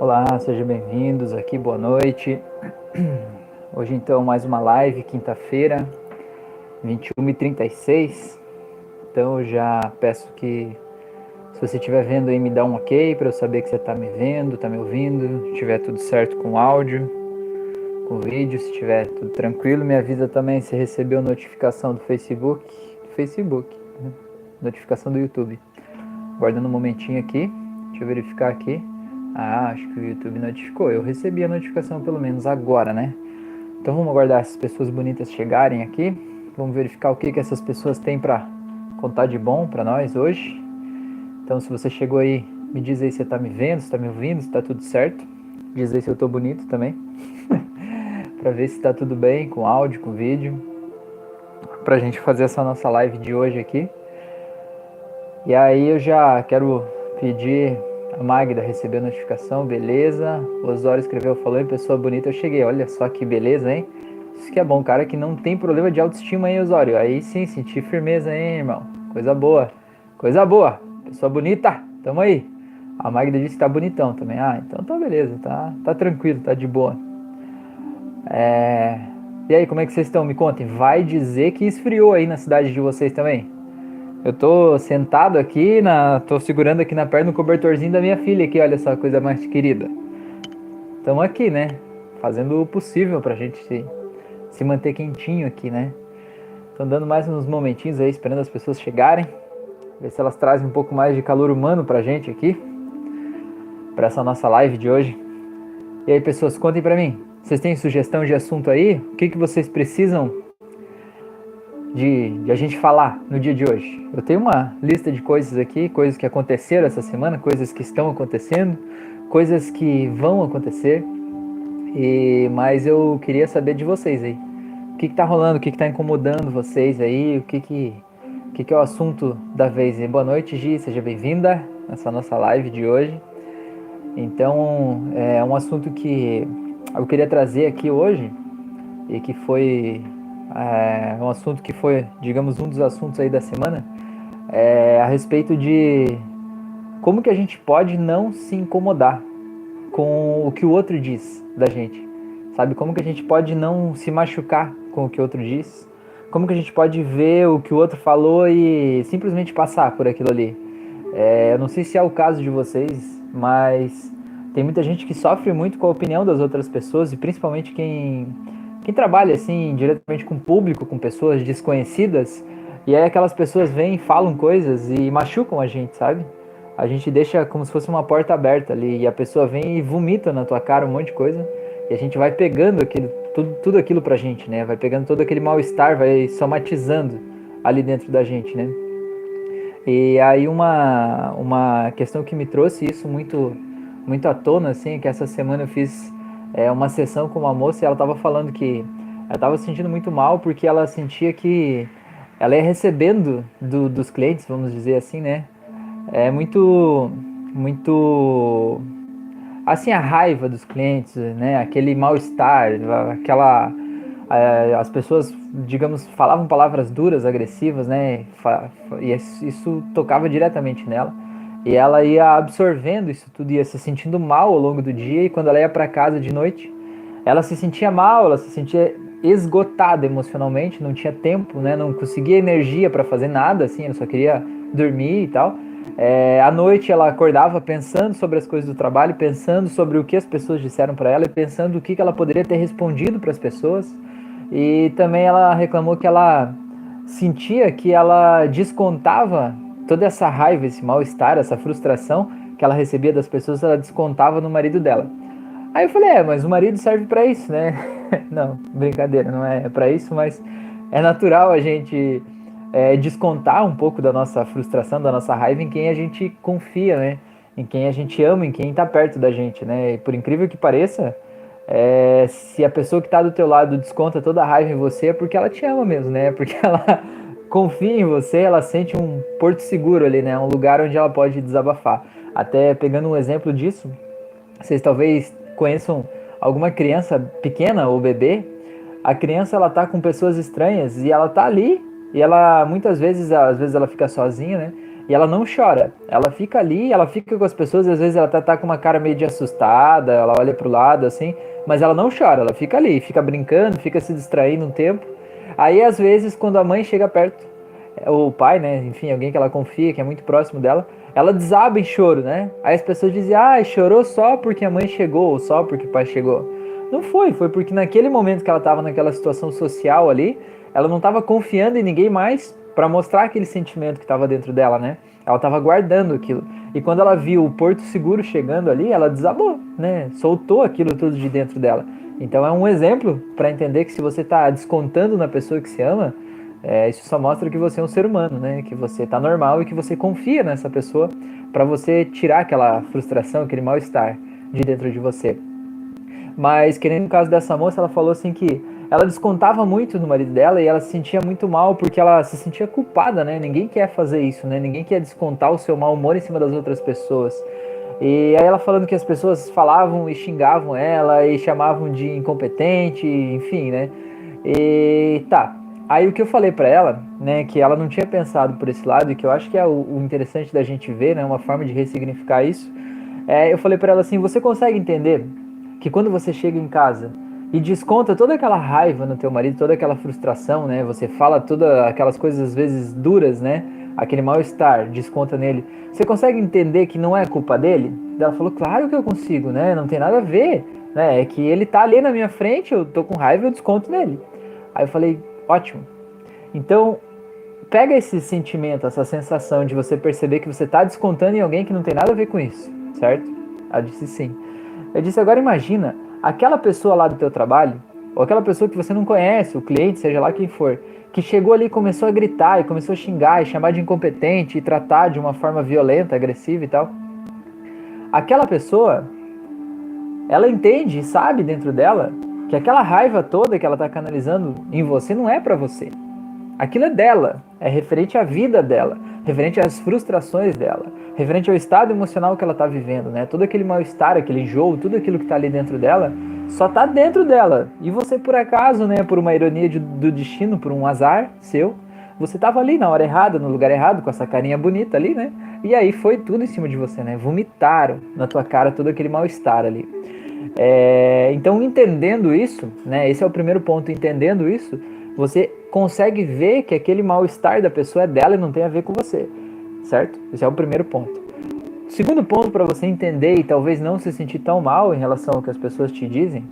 Olá, sejam bem-vindos aqui, boa noite. Hoje então mais uma live, quinta-feira, 21h36. Então eu já peço que se você estiver vendo aí me dá um ok para eu saber que você está me vendo, está me ouvindo, se estiver tudo certo com o áudio, com o vídeo, se estiver tudo tranquilo, me avisa também se recebeu notificação do Facebook, do Facebook, né? notificação do YouTube. Guardando um momentinho aqui, deixa eu verificar aqui. Ah, acho que o YouTube notificou. Eu recebi a notificação pelo menos agora, né? Então vamos aguardar essas pessoas bonitas chegarem aqui. Vamos verificar o que, que essas pessoas têm para contar de bom para nós hoje. Então se você chegou aí, me diz aí se você tá me vendo, se tá me ouvindo, se tá tudo certo. Diz aí se eu tô bonito também. para ver se tá tudo bem com áudio, com vídeo. Pra gente fazer essa nossa live de hoje aqui. E aí eu já quero pedir a Magda recebeu a notificação, beleza. O Osório escreveu, falou em pessoa bonita, eu cheguei. Olha só que beleza, hein? Isso que é bom, cara que não tem problema de autoestima, hein, Osório? Aí sim, senti firmeza, hein, irmão? Coisa boa. Coisa boa. Pessoa bonita, tamo aí. A Magda disse que tá bonitão também. Ah, então tá beleza, tá, tá tranquilo, tá de boa. É... E aí, como é que vocês estão? Me contem. Vai dizer que esfriou aí na cidade de vocês também? Eu tô sentado aqui, na, tô segurando aqui na perna o cobertorzinho da minha filha aqui, olha só, coisa mais querida. Estamos aqui, né? Fazendo o possível pra gente se, se manter quentinho aqui, né? Tô dando mais uns momentinhos aí, esperando as pessoas chegarem. Ver se elas trazem um pouco mais de calor humano pra gente aqui. Pra essa nossa live de hoje. E aí, pessoas, contem pra mim. Vocês têm sugestão de assunto aí? O que, que vocês precisam de, de, a gente falar no dia de hoje. Eu tenho uma lista de coisas aqui, coisas que aconteceram essa semana, coisas que estão acontecendo, coisas que vão acontecer. E mas eu queria saber de vocês aí. O que, está rolando? O que, está incomodando vocês aí? O que que, o que, que é o assunto da vez? E boa noite, Gi, seja bem-vinda nessa nossa live de hoje. Então, é um assunto que eu queria trazer aqui hoje e que foi é um assunto que foi, digamos, um dos assuntos aí da semana, é a respeito de como que a gente pode não se incomodar com o que o outro diz da gente, sabe? Como que a gente pode não se machucar com o que o outro diz? Como que a gente pode ver o que o outro falou e simplesmente passar por aquilo ali? É, eu não sei se é o caso de vocês, mas tem muita gente que sofre muito com a opinião das outras pessoas e principalmente quem quem trabalha assim diretamente com o público, com pessoas desconhecidas, e aí aquelas pessoas vêm, falam coisas e machucam a gente, sabe? A gente deixa como se fosse uma porta aberta ali e a pessoa vem e vomita na tua cara um monte de coisa e a gente vai pegando aquilo, tudo, tudo aquilo pra gente, né? Vai pegando todo aquele mal-estar, vai somatizando ali dentro da gente, né? E aí uma, uma questão que me trouxe isso muito muito à tona, assim, que essa semana eu fiz é, uma sessão com uma moça e ela estava falando que ela estava se sentindo muito mal porque ela sentia que ela ia recebendo do, dos clientes, vamos dizer assim, né? É muito, muito, assim, a raiva dos clientes, né? Aquele mal-estar, aquela, as pessoas, digamos, falavam palavras duras, agressivas, né? E isso tocava diretamente nela. E ela ia absorvendo isso tudo, ia se sentindo mal ao longo do dia, e quando ela ia para casa de noite, ela se sentia mal, ela se sentia esgotada emocionalmente, não tinha tempo, né? Não conseguia energia para fazer nada, assim, ela só queria dormir e tal. É, à noite ela acordava pensando sobre as coisas do trabalho, pensando sobre o que as pessoas disseram para ela e pensando o que, que ela poderia ter respondido para as pessoas. E também ela reclamou que ela sentia que ela descontava toda essa raiva, esse mal-estar, essa frustração que ela recebia das pessoas, ela descontava no marido dela. Aí eu falei, é, mas o marido serve para isso, né? não, brincadeira, não é para isso, mas é natural a gente é, descontar um pouco da nossa frustração, da nossa raiva em quem a gente confia, né? Em quem a gente ama, em quem está perto da gente, né? E por incrível que pareça, é, se a pessoa que está do teu lado desconta toda a raiva em você, é porque ela te ama mesmo, né? Porque ela confia em você, ela sente um porto seguro ali, né? Um lugar onde ela pode desabafar. Até pegando um exemplo disso, vocês talvez conheçam alguma criança pequena ou bebê. A criança ela tá com pessoas estranhas e ela tá ali e ela muitas vezes, às vezes ela fica sozinha, né? e ela não chora. Ela fica ali, ela fica com as pessoas, às vezes ela tá, tá com uma cara meio de assustada, ela olha pro lado assim, mas ela não chora, ela fica ali, fica brincando, fica se distraindo um tempo. Aí às vezes quando a mãe chega perto, ou o pai, né, enfim, alguém que ela confia, que é muito próximo dela, ela desaba em choro, né? Aí as pessoas dizem: "Ah, chorou só porque a mãe chegou, ou só porque o pai chegou". Não foi, foi porque naquele momento que ela estava naquela situação social ali, ela não estava confiando em ninguém mais para mostrar aquele sentimento que estava dentro dela, né? Ela estava guardando aquilo. E quando ela viu o Porto Seguro chegando ali, ela desabou, né? Soltou aquilo tudo de dentro dela. Então é um exemplo para entender que se você está descontando na pessoa que se ama, é, isso só mostra que você é um ser humano, né? Que você está normal e que você confia nessa pessoa para você tirar aquela frustração, aquele mal-estar de dentro de você. Mas, que nem no caso dessa moça, ela falou assim que ela descontava muito no marido dela e ela se sentia muito mal porque ela se sentia culpada, né? Ninguém quer fazer isso, né? Ninguém quer descontar o seu mau humor em cima das outras pessoas. E aí ela falando que as pessoas falavam e xingavam ela e chamavam de incompetente, enfim, né? E tá. Aí o que eu falei para ela, né, que ela não tinha pensado por esse lado e que eu acho que é o, o interessante da gente ver, né, uma forma de ressignificar isso, é, eu falei para ela assim, você consegue entender que quando você chega em casa e desconta toda aquela raiva no teu marido, toda aquela frustração, né? Você fala todas aquelas coisas às vezes duras, né? Aquele mal-estar, desconta nele. Você consegue entender que não é culpa dele? Ela falou, claro que eu consigo, né? Não tem nada a ver, né? É que ele tá ali na minha frente, eu tô com raiva, eu desconto nele. Aí eu falei, ótimo. Então, pega esse sentimento, essa sensação de você perceber que você tá descontando em alguém que não tem nada a ver com isso, certo? Ela disse sim. Eu disse, agora imagina aquela pessoa lá do teu trabalho, ou aquela pessoa que você não conhece, o cliente, seja lá quem for, que chegou ali e começou a gritar e começou a xingar e chamar de incompetente e tratar de uma forma violenta, agressiva e tal. Aquela pessoa, ela entende e sabe dentro dela que aquela raiva toda que ela está canalizando em você não é para você. Aquilo é dela, é referente à vida dela, referente às frustrações dela, referente ao estado emocional que ela está vivendo, né? Todo aquele mal-estar, aquele enjoo, tudo aquilo que está ali dentro dela, só está dentro dela. E você, por acaso, né, por uma ironia de, do destino, por um azar seu, você estava ali na hora errada, no lugar errado, com essa carinha bonita ali, né? E aí foi tudo em cima de você, né? Vomitaram na tua cara todo aquele mal-estar ali. É, então, entendendo isso, né? Esse é o primeiro ponto. Entendendo isso, você consegue ver que aquele mal-estar da pessoa é dela e não tem a ver com você, certo? Esse é o primeiro ponto. Segundo ponto para você entender e talvez não se sentir tão mal em relação ao que as pessoas te dizem,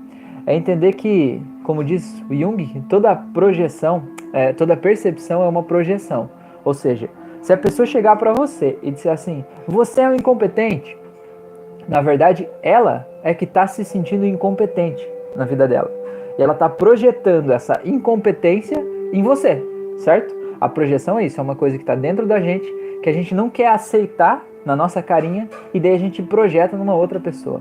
é entender que, como diz Jung, toda projeção, é, toda percepção é uma projeção. Ou seja, se a pessoa chegar para você e disser assim, você é um incompetente, na verdade, ela é que está se sentindo incompetente na vida dela. E ela está projetando essa incompetência em você, certo? A projeção é isso, é uma coisa que está dentro da gente, que a gente não quer aceitar na nossa carinha e daí a gente projeta numa outra pessoa.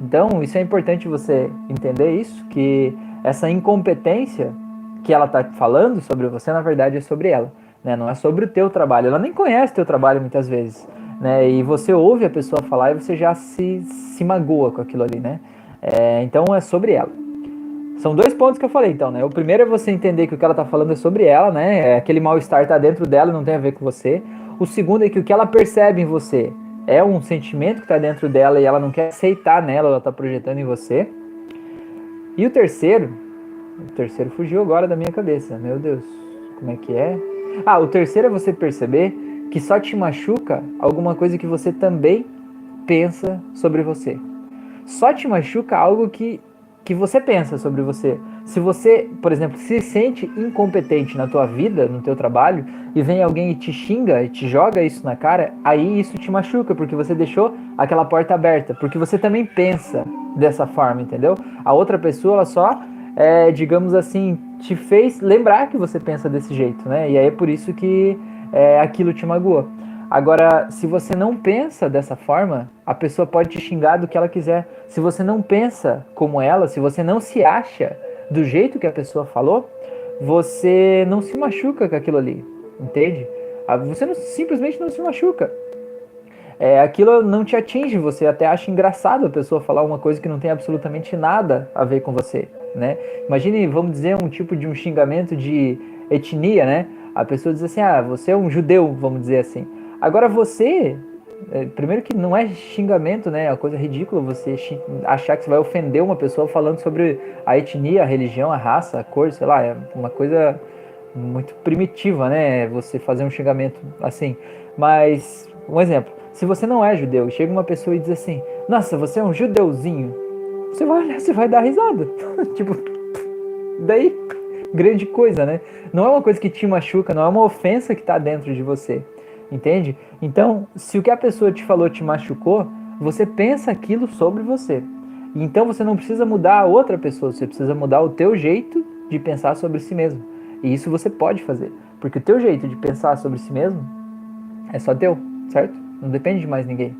Então, isso é importante você entender isso, que essa incompetência que ela está falando sobre você, na verdade, é sobre ela. Né? Não é sobre o teu trabalho. Ela nem conhece teu trabalho muitas vezes. Né? E você ouve a pessoa falar e você já se, se magoa com aquilo ali, né? É, então é sobre ela. São dois pontos que eu falei, então, né? O primeiro é você entender que o que ela tá falando é sobre ela, né? É aquele mal-estar tá dentro dela, não tem a ver com você. O segundo é que o que ela percebe em você é um sentimento que tá dentro dela e ela não quer aceitar nela, ela tá projetando em você. E o terceiro, o terceiro fugiu agora da minha cabeça. Meu Deus, como é que é? Ah, o terceiro é você perceber que só te machuca alguma coisa que você também pensa sobre você. Só te machuca algo que que você pensa sobre você. Se você, por exemplo, se sente incompetente na tua vida, no teu trabalho, e vem alguém e te xinga e te joga isso na cara, aí isso te machuca, porque você deixou aquela porta aberta, porque você também pensa dessa forma, entendeu? A outra pessoa, ela só, é, digamos assim, te fez lembrar que você pensa desse jeito, né? E aí é por isso que é, aquilo te magoou. Agora, se você não pensa dessa forma, a pessoa pode te xingar do que ela quiser. Se você não pensa como ela, se você não se acha do jeito que a pessoa falou, você não se machuca com aquilo ali, entende? Ah, você não, simplesmente não se machuca. É, aquilo não te atinge, você até acha engraçado a pessoa falar uma coisa que não tem absolutamente nada a ver com você, né? Imagine, vamos dizer, um tipo de um xingamento de etnia, né? A pessoa diz assim, ah, você é um judeu, vamos dizer assim. Agora você, é, primeiro que não é xingamento, né? É uma coisa ridícula você achar que você vai ofender uma pessoa falando sobre a etnia, a religião, a raça, a cor, sei lá, é uma coisa muito primitiva, né? Você fazer um xingamento assim. Mas, um exemplo, se você não é judeu e chega uma pessoa e diz assim: Nossa, você é um judeuzinho, você vai olhar, você vai dar risada. tipo, daí, grande coisa, né? Não é uma coisa que te machuca, não é uma ofensa que está dentro de você. Entende? Então, se o que a pessoa te falou te machucou, você pensa aquilo sobre você. Então você não precisa mudar a outra pessoa, você precisa mudar o teu jeito de pensar sobre si mesmo. E isso você pode fazer, porque o teu jeito de pensar sobre si mesmo é só teu, certo? Não depende de mais ninguém.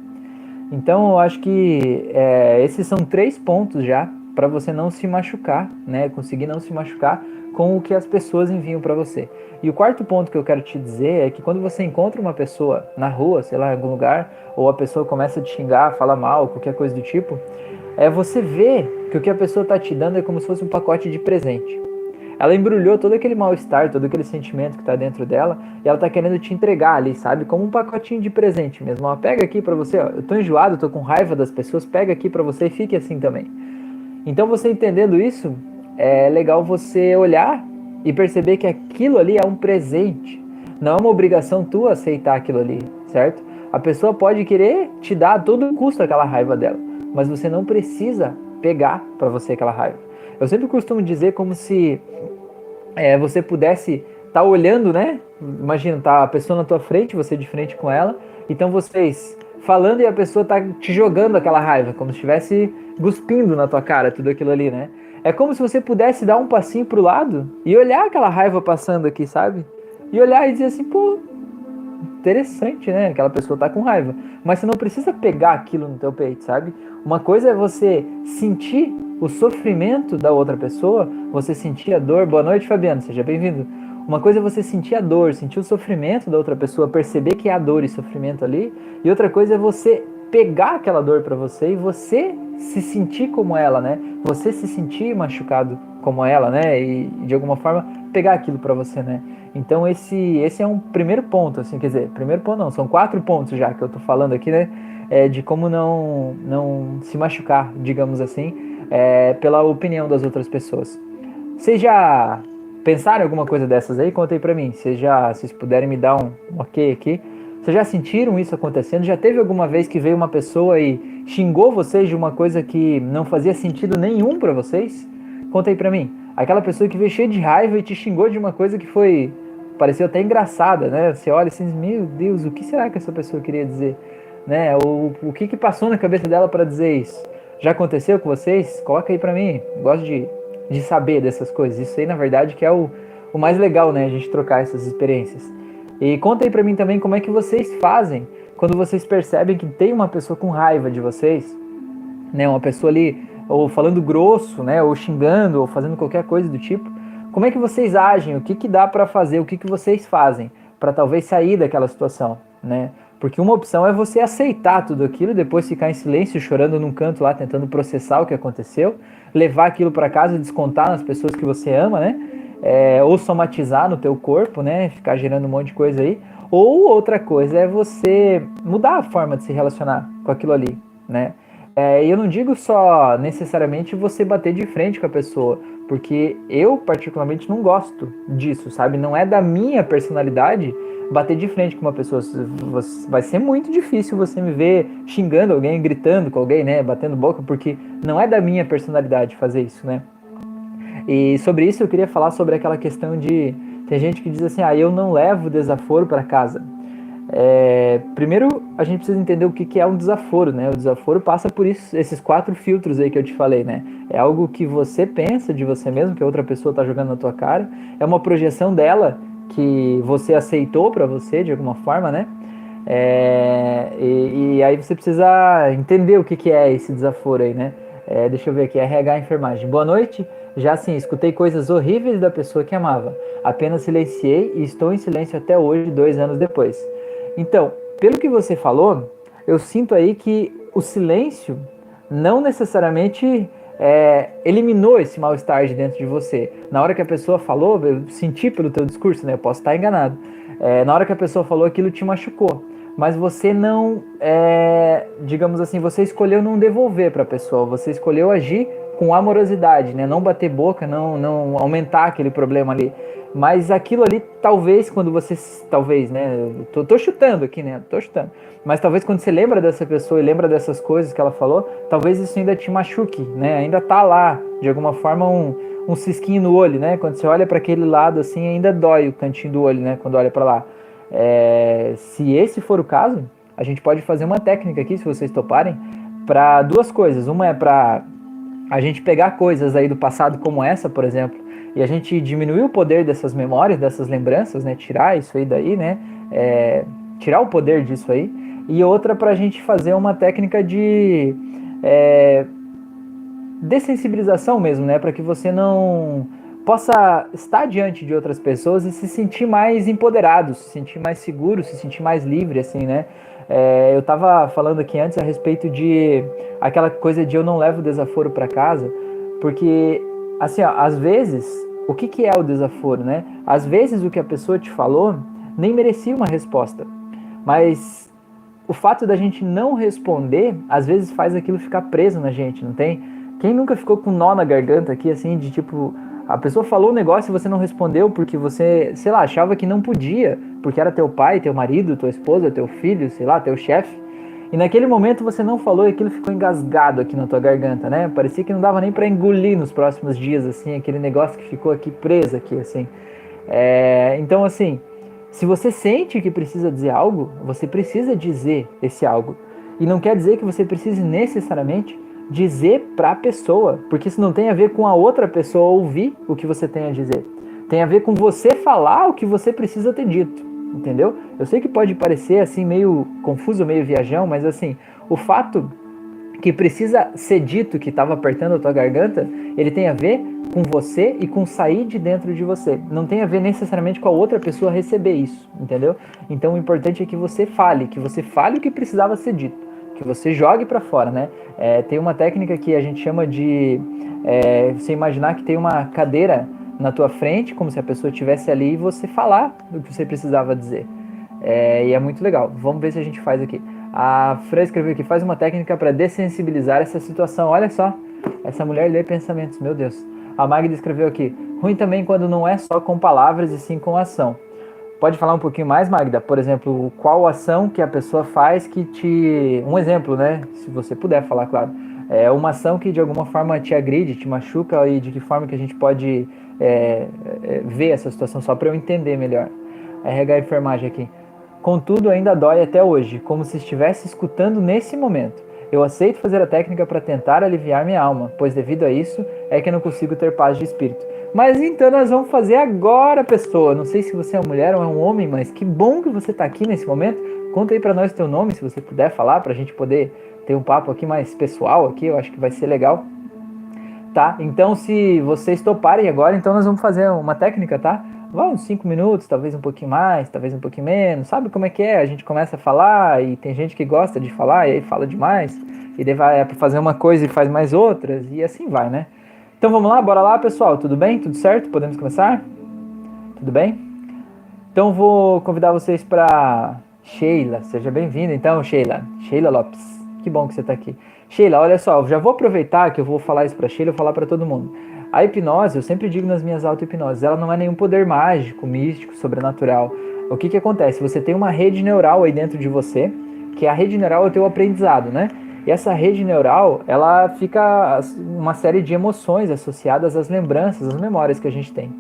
Então eu acho que é, esses são três pontos já para você não se machucar, né? Conseguir não se machucar com o que as pessoas enviam para você. E o quarto ponto que eu quero te dizer é que quando você encontra uma pessoa na rua, sei lá, em algum lugar, ou a pessoa começa a te xingar, fala mal, qualquer coisa do tipo, é você ver que o que a pessoa está te dando é como se fosse um pacote de presente. Ela embrulhou todo aquele mal-estar, todo aquele sentimento que está dentro dela, e ela está querendo te entregar ali, sabe? Como um pacotinho de presente mesmo. Ó, pega aqui para você, ó, eu tô enjoado, tô com raiva das pessoas, pega aqui para você e fique assim também. Então você entendendo isso, é legal você olhar e perceber que aquilo ali é um presente. Não é uma obrigação tua aceitar aquilo ali, certo? A pessoa pode querer te dar a todo custo aquela raiva dela, mas você não precisa pegar para você aquela raiva. Eu sempre costumo dizer como se é, você pudesse estar tá olhando, né? Imagina, tá a pessoa na tua frente, você de frente com ela, então vocês falando e a pessoa tá te jogando aquela raiva, como se estivesse cuspindo na tua cara tudo aquilo ali, né? É como se você pudesse dar um passinho pro lado e olhar aquela raiva passando aqui, sabe? E olhar e dizer assim, pô, interessante, né? Aquela pessoa tá com raiva. Mas você não precisa pegar aquilo no teu peito, sabe? Uma coisa é você sentir o sofrimento da outra pessoa, você sentir a dor. Boa noite, Fabiano, seja bem-vindo. Uma coisa é você sentir a dor, sentir o sofrimento da outra pessoa, perceber que há dor e sofrimento ali, e outra coisa é você pegar aquela dor para você e você se sentir como ela, né? Você se sentir machucado como ela, né? E de alguma forma pegar aquilo para você, né? Então esse esse é um primeiro ponto, assim, quer dizer, primeiro ponto não, são quatro pontos já que eu tô falando aqui, né? É, de como não não se machucar, digamos assim, é, pela opinião das outras pessoas. Vocês já pensaram em alguma coisa dessas aí? Contem para mim. Vocês já, vocês puderem me dar um ok aqui. Vocês já sentiram isso acontecendo? Já teve alguma vez que veio uma pessoa e xingou vocês de uma coisa que não fazia sentido nenhum para vocês? Conta aí pra mim. Aquela pessoa que veio cheia de raiva e te xingou de uma coisa que foi. pareceu até engraçada, né? Você olha assim, meu Deus, o que será que essa pessoa queria dizer? Né? O, o que, que passou na cabeça dela para dizer isso? Já aconteceu com vocês? Coloca aí pra mim. Gosto de, de saber dessas coisas. Isso aí, na verdade, que é o, o mais legal, né? A gente trocar essas experiências. E conta aí pra mim também como é que vocês fazem quando vocês percebem que tem uma pessoa com raiva de vocês, né? Uma pessoa ali ou falando grosso, né? Ou xingando, ou fazendo qualquer coisa do tipo. Como é que vocês agem? O que, que dá para fazer? O que, que vocês fazem para talvez sair daquela situação, né? Porque uma opção é você aceitar tudo aquilo depois ficar em silêncio, chorando num canto lá, tentando processar o que aconteceu, levar aquilo para casa descontar nas pessoas que você ama, né? É, ou somatizar no teu corpo, né? Ficar gerando um monte de coisa aí. Ou outra coisa é você mudar a forma de se relacionar com aquilo ali, né? É, eu não digo só necessariamente você bater de frente com a pessoa, porque eu particularmente não gosto disso, sabe? Não é da minha personalidade bater de frente com uma pessoa. Vai ser muito difícil você me ver xingando alguém, gritando com alguém, né? Batendo boca, porque não é da minha personalidade fazer isso, né? E sobre isso eu queria falar sobre aquela questão de tem gente que diz assim, ah, eu não levo desaforo para casa. É, primeiro, a gente precisa entender o que, que é um desaforo, né? O desaforo passa por isso, esses quatro filtros aí que eu te falei, né? É algo que você pensa de você mesmo, que outra pessoa está jogando na tua cara. É uma projeção dela que você aceitou para você de alguma forma, né? É, e, e, aí você precisa entender o que, que é esse desaforo aí, né? É, deixa eu ver aqui, RH Enfermagem. Boa noite. Já sim, escutei coisas horríveis da pessoa que amava. Apenas silenciei e estou em silêncio até hoje, dois anos depois. Então, pelo que você falou, eu sinto aí que o silêncio não necessariamente é, eliminou esse mal-estar de dentro de você. Na hora que a pessoa falou, eu senti pelo teu discurso, né? Eu posso estar enganado. É, na hora que a pessoa falou, aquilo te machucou. mas você não, é, digamos assim, você escolheu não devolver para a pessoa, você escolheu agir com amorosidade, né? Não bater boca, não, não aumentar aquele problema ali. Mas aquilo ali, talvez, quando você. Talvez, né? Tô, tô, chutando aqui, né? Tô chutando. Mas talvez quando você lembra dessa pessoa e lembra dessas coisas que ela falou, talvez isso ainda te machuque, né? Ainda tá lá, de alguma forma, um, um cisquinho no olho, né? Quando você olha para aquele lado assim, ainda dói o cantinho do olho, né? Quando olha para lá. É, se esse for o caso, a gente pode fazer uma técnica aqui, se vocês toparem, para duas coisas. Uma é para a gente pegar coisas aí do passado como essa, por exemplo, e a gente diminuir o poder dessas memórias, dessas lembranças, né? Tirar isso aí daí, né? É, tirar o poder disso aí. E outra para a gente fazer uma técnica de é, dessensibilização mesmo, né? Para que você não possa estar diante de outras pessoas e se sentir mais empoderado, se sentir mais seguro, se sentir mais livre, assim, né? É, eu estava falando aqui antes a respeito de aquela coisa de eu não levo desaforo para casa, porque, assim, ó, às vezes, o que, que é o desaforo, né? Às vezes o que a pessoa te falou nem merecia uma resposta, mas o fato da gente não responder, às vezes faz aquilo ficar preso na gente, não tem? Quem nunca ficou com nó na garganta aqui, assim, de tipo, a pessoa falou um negócio e você não respondeu porque você, sei lá, achava que não podia, porque era teu pai, teu marido, tua esposa, teu filho, sei lá, teu chefe. E naquele momento você não falou e aquilo ficou engasgado aqui na tua garganta, né? Parecia que não dava nem para engolir nos próximos dias, assim, aquele negócio que ficou aqui preso aqui, assim. É, então, assim, se você sente que precisa dizer algo, você precisa dizer esse algo. E não quer dizer que você precise necessariamente dizer para a pessoa, porque isso não tem a ver com a outra pessoa ouvir o que você tem a dizer. Tem a ver com você falar o que você precisa ter dito, entendeu? Eu sei que pode parecer assim meio confuso, meio viajão, mas assim, o fato que precisa ser dito que estava apertando a tua garganta, ele tem a ver com você e com sair de dentro de você. Não tem a ver necessariamente com a outra pessoa receber isso, entendeu? Então o importante é que você fale, que você fale o que precisava ser dito que você jogue para fora, né? É, tem uma técnica que a gente chama de é, você imaginar que tem uma cadeira na tua frente, como se a pessoa estivesse ali e você falar do que você precisava dizer. É, e é muito legal. Vamos ver se a gente faz aqui. A Fran escreveu aqui, faz uma técnica para dessensibilizar essa situação. Olha só, essa mulher lê pensamentos, meu Deus. A Magda escreveu aqui, ruim também quando não é só com palavras e sim com ação. Pode falar um pouquinho mais, Magda? Por exemplo, qual ação que a pessoa faz que te. Um exemplo, né? Se você puder falar, claro. É uma ação que de alguma forma te agride, te machuca e de que forma que a gente pode é, é, ver essa situação, só para eu entender melhor. RH enfermagem aqui. Contudo, ainda dói até hoje, como se estivesse escutando nesse momento. Eu aceito fazer a técnica para tentar aliviar minha alma, pois devido a isso é que eu não consigo ter paz de espírito. Mas então nós vamos fazer agora, pessoa. Não sei se você é uma mulher ou é um homem, mas que bom que você está aqui nesse momento. Conta aí para nós teu nome, se você puder falar, para a gente poder ter um papo aqui mais pessoal aqui. Eu acho que vai ser legal. Tá? Então, se vocês toparem agora, então nós vamos fazer uma técnica, tá? Vamos, cinco minutos, talvez um pouquinho mais, talvez um pouquinho menos. Sabe como é que é? A gente começa a falar e tem gente que gosta de falar e aí fala demais. E daí vai fazer uma coisa e faz mais outras e assim vai, né? Então vamos lá, bora lá, pessoal. Tudo bem? Tudo certo? Podemos começar? Tudo bem? Então vou convidar vocês para Sheila. Seja bem-vinda, então, Sheila. Sheila Lopes. Que bom que você está aqui. Sheila, olha só, já vou aproveitar que eu vou falar isso para Sheila, vou falar para todo mundo. A hipnose, eu sempre digo nas minhas auto-hipnoses, ela não é nenhum poder mágico, místico, sobrenatural. O que que acontece? Você tem uma rede neural aí dentro de você, que a rede neural é o teu aprendizado, né? E essa rede neural, ela fica uma série de emoções associadas às lembranças, às memórias que a gente tem.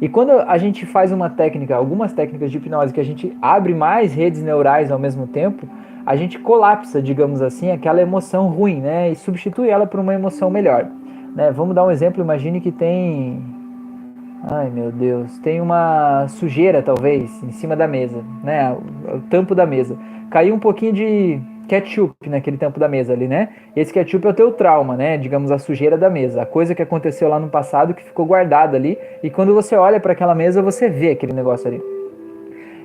E quando a gente faz uma técnica, algumas técnicas de hipnose que a gente abre mais redes neurais ao mesmo tempo, a gente colapsa, digamos assim, aquela emoção ruim, né? E substitui ela por uma emoção melhor. Né? Vamos dar um exemplo, imagine que tem. Ai meu Deus, tem uma sujeira talvez em cima da mesa, né? O tampo da mesa. Caiu um pouquinho de ketchup naquele tempo da mesa ali, né? Esse ketchup é o teu trauma, né? Digamos, a sujeira da mesa, a coisa que aconteceu lá no passado que ficou guardada ali, e quando você olha para aquela mesa, você vê aquele negócio ali.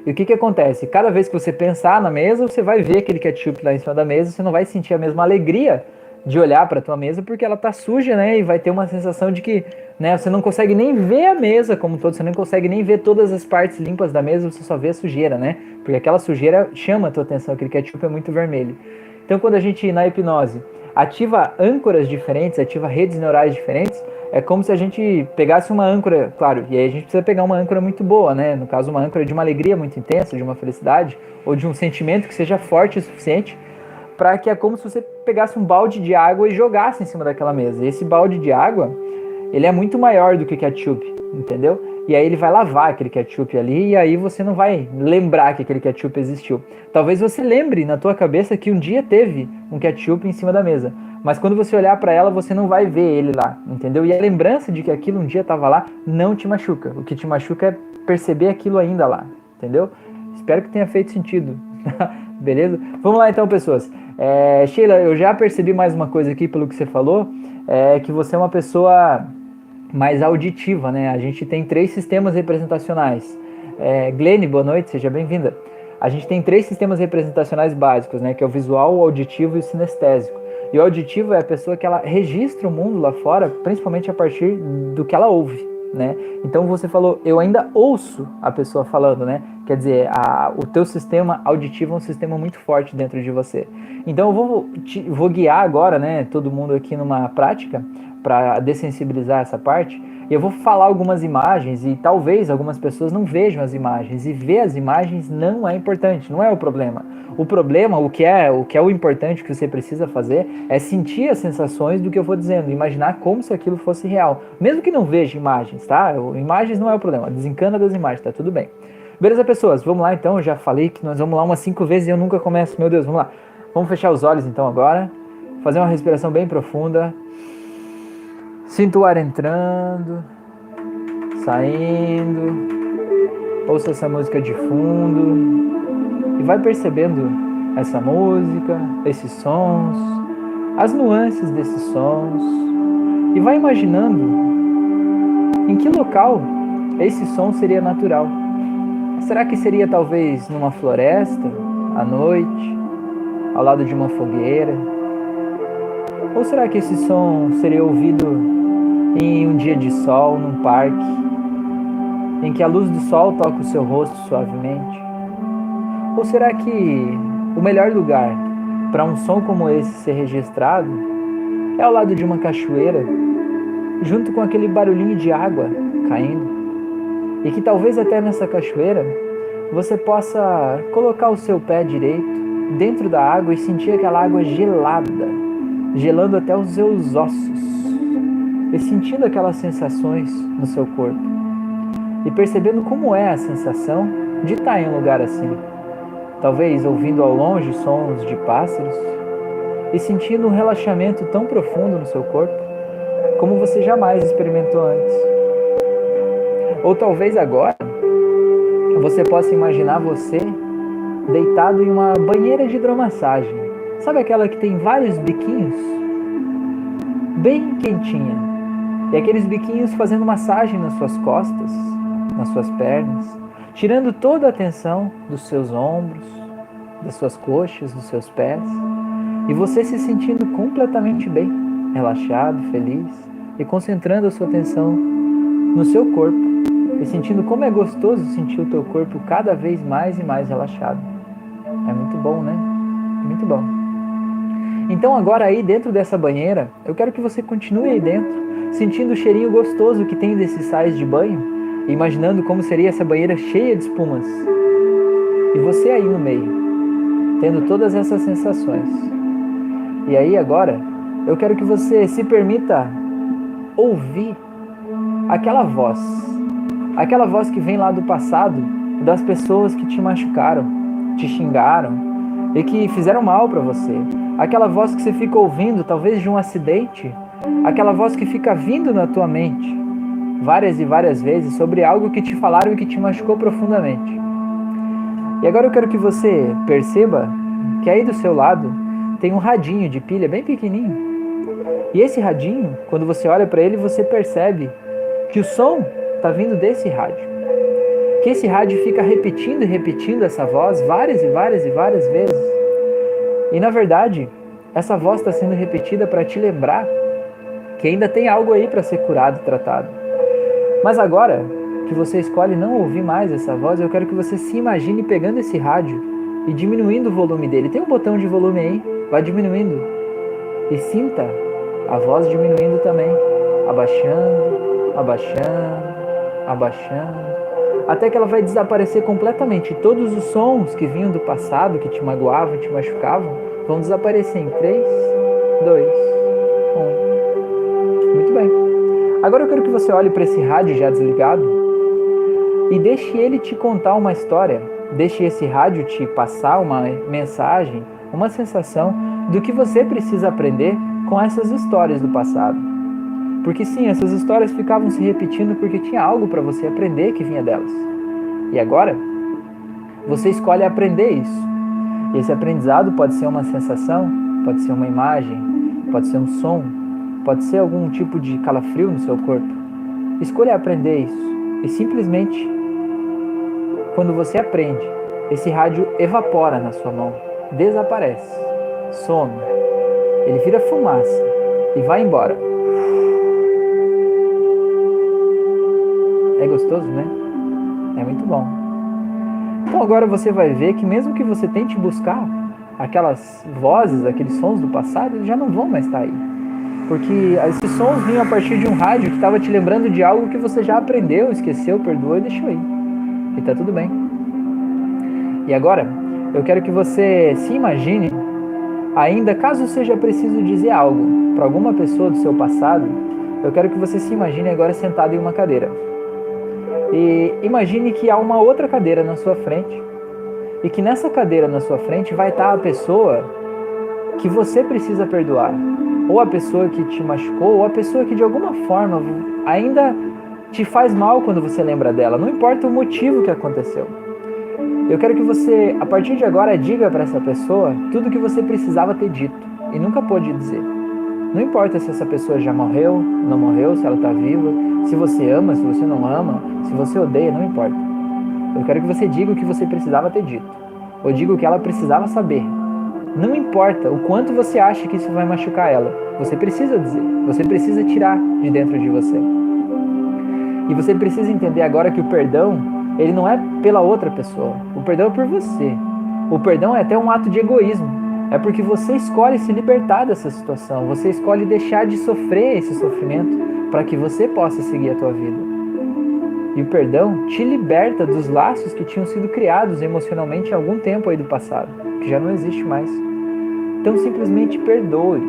E o que que acontece? Cada vez que você pensar na mesa, você vai ver aquele ketchup lá em cima da mesa, você não vai sentir a mesma alegria de olhar para tua mesa porque ela tá suja, né? E vai ter uma sensação de que, né, você não consegue nem ver a mesa como todo, você não consegue nem ver todas as partes limpas da mesa, você só vê a sujeira, né? Porque aquela sujeira chama a tua atenção, aquele ketchup é muito vermelho. Então, quando a gente na hipnose ativa âncoras diferentes, ativa redes neurais diferentes, é como se a gente pegasse uma âncora, claro, e aí a gente precisa pegar uma âncora muito boa, né? No caso, uma âncora de uma alegria muito intensa, de uma felicidade, ou de um sentimento que seja forte o suficiente para que é como se você pegasse um balde de água e jogasse em cima daquela mesa. E esse balde de água, ele é muito maior do que ketchup, entendeu? E aí ele vai lavar aquele ketchup ali e aí você não vai lembrar que aquele ketchup existiu. Talvez você lembre na tua cabeça que um dia teve um ketchup em cima da mesa, mas quando você olhar para ela você não vai ver ele lá, entendeu? E a lembrança de que aquilo um dia estava lá não te machuca. O que te machuca é perceber aquilo ainda lá, entendeu? Espero que tenha feito sentido. Beleza? Vamos lá então, pessoas. É, Sheila, eu já percebi mais uma coisa aqui pelo que você falou, é que você é uma pessoa mais auditiva, né? A gente tem três sistemas representacionais. É, Glene, boa noite, seja bem-vinda. A gente tem três sistemas representacionais básicos, né? Que é o visual, o auditivo e o sinestésico. E o auditivo é a pessoa que ela registra o mundo lá fora, principalmente a partir do que ela ouve né? Então você falou, eu ainda ouço a pessoa falando, né? Quer dizer, a, o teu sistema auditivo é um sistema muito forte dentro de você. Então eu vou, te, vou guiar agora, né? Todo mundo aqui numa prática para dessensibilizar essa parte. Eu vou falar algumas imagens e talvez algumas pessoas não vejam as imagens e ver as imagens não é importante, não é o problema. O problema, o que é o que é o importante que você precisa fazer é sentir as sensações do que eu vou dizendo, imaginar como se aquilo fosse real, mesmo que não veja imagens, tá? Imagens não é o problema, desencana das imagens, tá tudo bem. Beleza, pessoas? Vamos lá então. Eu já falei que nós vamos lá umas cinco vezes e eu nunca começo. Meu Deus, vamos lá. Vamos fechar os olhos então agora. Fazer uma respiração bem profunda. Sinta o ar entrando, saindo. Ouça essa música de fundo e vai percebendo essa música, esses sons, as nuances desses sons e vai imaginando em que local esse som seria natural. Será que seria talvez numa floresta, à noite, ao lado de uma fogueira? Ou será que esse som seria ouvido em um dia de sol, num parque, em que a luz do sol toca o seu rosto suavemente? Ou será que o melhor lugar para um som como esse ser registrado é ao lado de uma cachoeira, junto com aquele barulhinho de água caindo? E que talvez até nessa cachoeira você possa colocar o seu pé direito dentro da água e sentir aquela água gelada, gelando até os seus ossos, e sentindo aquelas sensações no seu corpo, e percebendo como é a sensação de estar em um lugar assim talvez ouvindo ao longe sons de pássaros e sentindo um relaxamento tão profundo no seu corpo como você jamais experimentou antes. Ou talvez agora você possa imaginar você deitado em uma banheira de hidromassagem. Sabe aquela que tem vários biquinhos? Bem quentinha. E aqueles biquinhos fazendo massagem nas suas costas, nas suas pernas tirando toda a atenção dos seus ombros, das suas coxas, dos seus pés, e você se sentindo completamente bem, relaxado, feliz e concentrando a sua atenção no seu corpo e sentindo como é gostoso sentir o teu corpo cada vez mais e mais relaxado. É muito bom, né? Muito bom. Então agora aí dentro dessa banheira, eu quero que você continue aí dentro, sentindo o cheirinho gostoso que tem desses sais de banho imaginando como seria essa banheira cheia de espumas. E você aí no meio, tendo todas essas sensações. E aí agora, eu quero que você se permita ouvir aquela voz, aquela voz que vem lá do passado, das pessoas que te machucaram, te xingaram e que fizeram mal para você. Aquela voz que você fica ouvindo, talvez de um acidente, aquela voz que fica vindo na tua mente várias e várias vezes sobre algo que te falaram e que te machucou profundamente. E agora eu quero que você perceba que aí do seu lado tem um radinho de pilha bem pequenininho. E esse radinho, quando você olha para ele, você percebe que o som está vindo desse rádio. Que esse rádio fica repetindo e repetindo essa voz várias e várias e várias vezes. E na verdade, essa voz está sendo repetida para te lembrar que ainda tem algo aí para ser curado e tratado. Mas agora que você escolhe não ouvir mais essa voz, eu quero que você se imagine pegando esse rádio e diminuindo o volume dele. Tem um botão de volume aí, vai diminuindo. E sinta a voz diminuindo também, abaixando, abaixando, abaixando, até que ela vai desaparecer completamente. Todos os sons que vinham do passado, que te magoavam, te machucavam, vão desaparecer em 3, 2, Agora eu quero que você olhe para esse rádio já desligado e deixe ele te contar uma história. Deixe esse rádio te passar uma mensagem, uma sensação do que você precisa aprender com essas histórias do passado. Porque sim, essas histórias ficavam se repetindo porque tinha algo para você aprender que vinha delas. E agora, você escolhe aprender isso. Esse aprendizado pode ser uma sensação, pode ser uma imagem, pode ser um som, pode ser algum tipo de calafrio no seu corpo. Escolha aprender isso. E simplesmente, quando você aprende, esse rádio evapora na sua mão, desaparece, some, ele vira fumaça e vai embora. É gostoso, né? É muito bom. Então agora você vai ver que mesmo que você tente buscar aquelas vozes, aqueles sons do passado, eles já não vão mais estar aí. Porque esses sons vinham a partir de um rádio que estava te lembrando de algo que você já aprendeu, esqueceu, perdoou e deixou aí. E tá tudo bem. E agora, eu quero que você se imagine, ainda caso seja preciso dizer algo para alguma pessoa do seu passado, eu quero que você se imagine agora sentado em uma cadeira. E imagine que há uma outra cadeira na sua frente e que nessa cadeira na sua frente vai estar a pessoa que você precisa perdoar, ou a pessoa que te machucou, ou a pessoa que de alguma forma ainda te faz mal quando você lembra dela, não importa o motivo que aconteceu. Eu quero que você, a partir de agora, diga para essa pessoa tudo que você precisava ter dito e nunca pôde dizer. Não importa se essa pessoa já morreu, não morreu, se ela está viva, se você ama, se você não ama, se você odeia, não importa. Eu quero que você diga o que você precisava ter dito, ou diga o que ela precisava saber. Não importa o quanto você acha que isso vai machucar ela, você precisa dizer, você precisa tirar de dentro de você. E você precisa entender agora que o perdão, ele não é pela outra pessoa, o perdão é por você. O perdão é até um ato de egoísmo. É porque você escolhe se libertar dessa situação, você escolhe deixar de sofrer esse sofrimento para que você possa seguir a tua vida. E o perdão te liberta dos laços que tinham sido criados emocionalmente há algum tempo aí do passado, que já não existe mais. Então simplesmente perdoe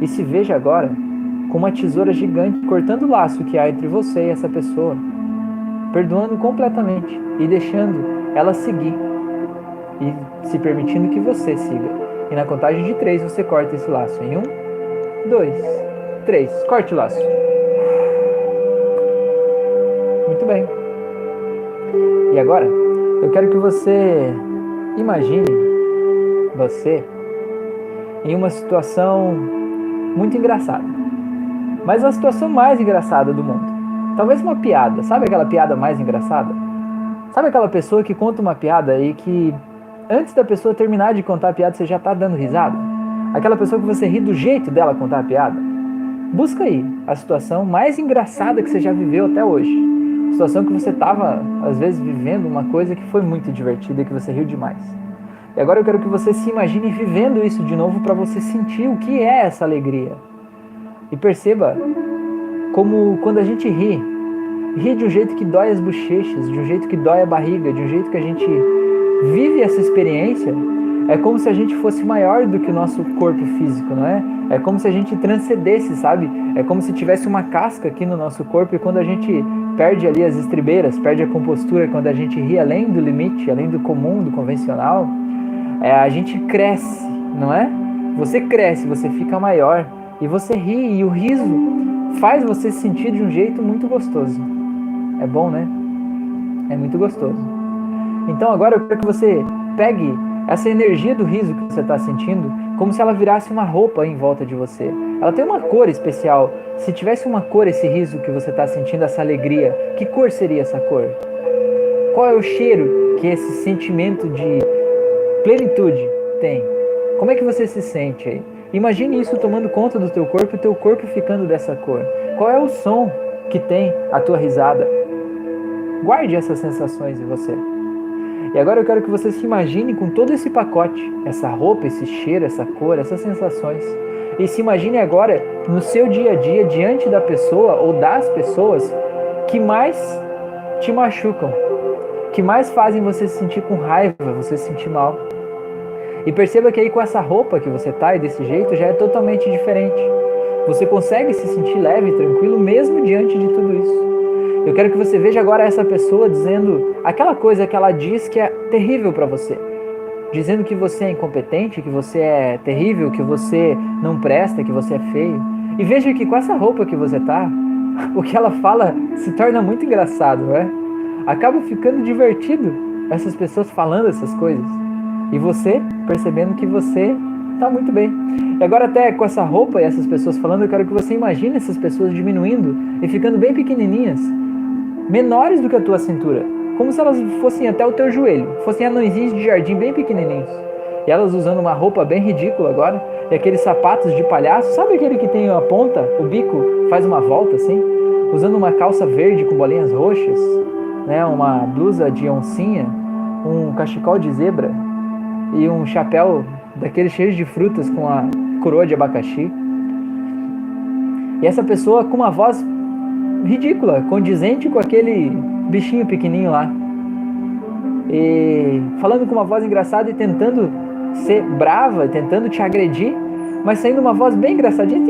e se veja agora com uma tesoura gigante cortando o laço que há entre você e essa pessoa, perdoando completamente e deixando ela seguir e se permitindo que você siga. E na contagem de três você corta esse laço. Em um, dois, três. Corte o laço. Muito bem. E agora, eu quero que você imagine você em uma situação muito engraçada. Mas a situação mais engraçada do mundo. Talvez uma piada. Sabe aquela piada mais engraçada? Sabe aquela pessoa que conta uma piada e que antes da pessoa terminar de contar a piada, você já está dando risada? Aquela pessoa que você ri do jeito dela contar a piada? Busca aí a situação mais engraçada que você já viveu até hoje. Situação que você estava, às vezes, vivendo uma coisa que foi muito divertida e que você riu demais. E agora eu quero que você se imagine vivendo isso de novo para você sentir o que é essa alegria. E perceba como quando a gente ri, ri de um jeito que dói as bochechas, de um jeito que dói a barriga, de um jeito que a gente vive essa experiência, é como se a gente fosse maior do que o nosso corpo físico, não é? É como se a gente transcendesse, sabe? É como se tivesse uma casca aqui no nosso corpo e quando a gente perde ali as estribeiras, perde a compostura, quando a gente ri além do limite, além do comum, do convencional, é, a gente cresce, não é? Você cresce, você fica maior e você ri e o riso faz você se sentir de um jeito muito gostoso. É bom, né? É muito gostoso. Então agora eu quero que você pegue essa energia do riso que você está sentindo, como se ela virasse uma roupa em volta de você. Ela tem uma cor especial. Se tivesse uma cor esse riso que você está sentindo, essa alegria, que cor seria essa cor? Qual é o cheiro que esse sentimento de plenitude tem? Como é que você se sente aí? Imagine isso tomando conta do teu corpo e teu corpo ficando dessa cor. Qual é o som que tem a tua risada? Guarde essas sensações em você. E agora eu quero que você se imagine com todo esse pacote, essa roupa, esse cheiro, essa cor, essas sensações. E se imagine agora no seu dia a dia, diante da pessoa ou das pessoas que mais te machucam, que mais fazem você se sentir com raiva, você se sentir mal. E perceba que aí com essa roupa que você tá e desse jeito já é totalmente diferente. Você consegue se sentir leve e tranquilo mesmo diante de tudo isso. Eu quero que você veja agora essa pessoa dizendo aquela coisa que ela diz que é terrível para você. Dizendo que você é incompetente, que você é terrível, que você não presta, que você é feio. E veja que com essa roupa que você tá, o que ela fala se torna muito engraçado, não é? Acaba ficando divertido essas pessoas falando essas coisas. E você percebendo que você tá muito bem. E agora até com essa roupa e essas pessoas falando, eu quero que você imagine essas pessoas diminuindo e ficando bem pequenininhas menores do que a tua cintura, como se elas fossem até o teu joelho, fossem anõezinhos de jardim bem pequenininhos. E elas usando uma roupa bem ridícula agora, e aqueles sapatos de palhaço, sabe aquele que tem a ponta, o bico faz uma volta assim? Usando uma calça verde com bolinhas roxas, né, uma blusa de oncinha, um cachecol de zebra e um chapéu daqueles cheios de frutas com a coroa de abacaxi. E essa pessoa com uma voz ridícula, condizente com aquele bichinho pequenininho lá. E falando com uma voz engraçada e tentando ser brava, tentando te agredir, mas saindo uma voz bem engraçadinha.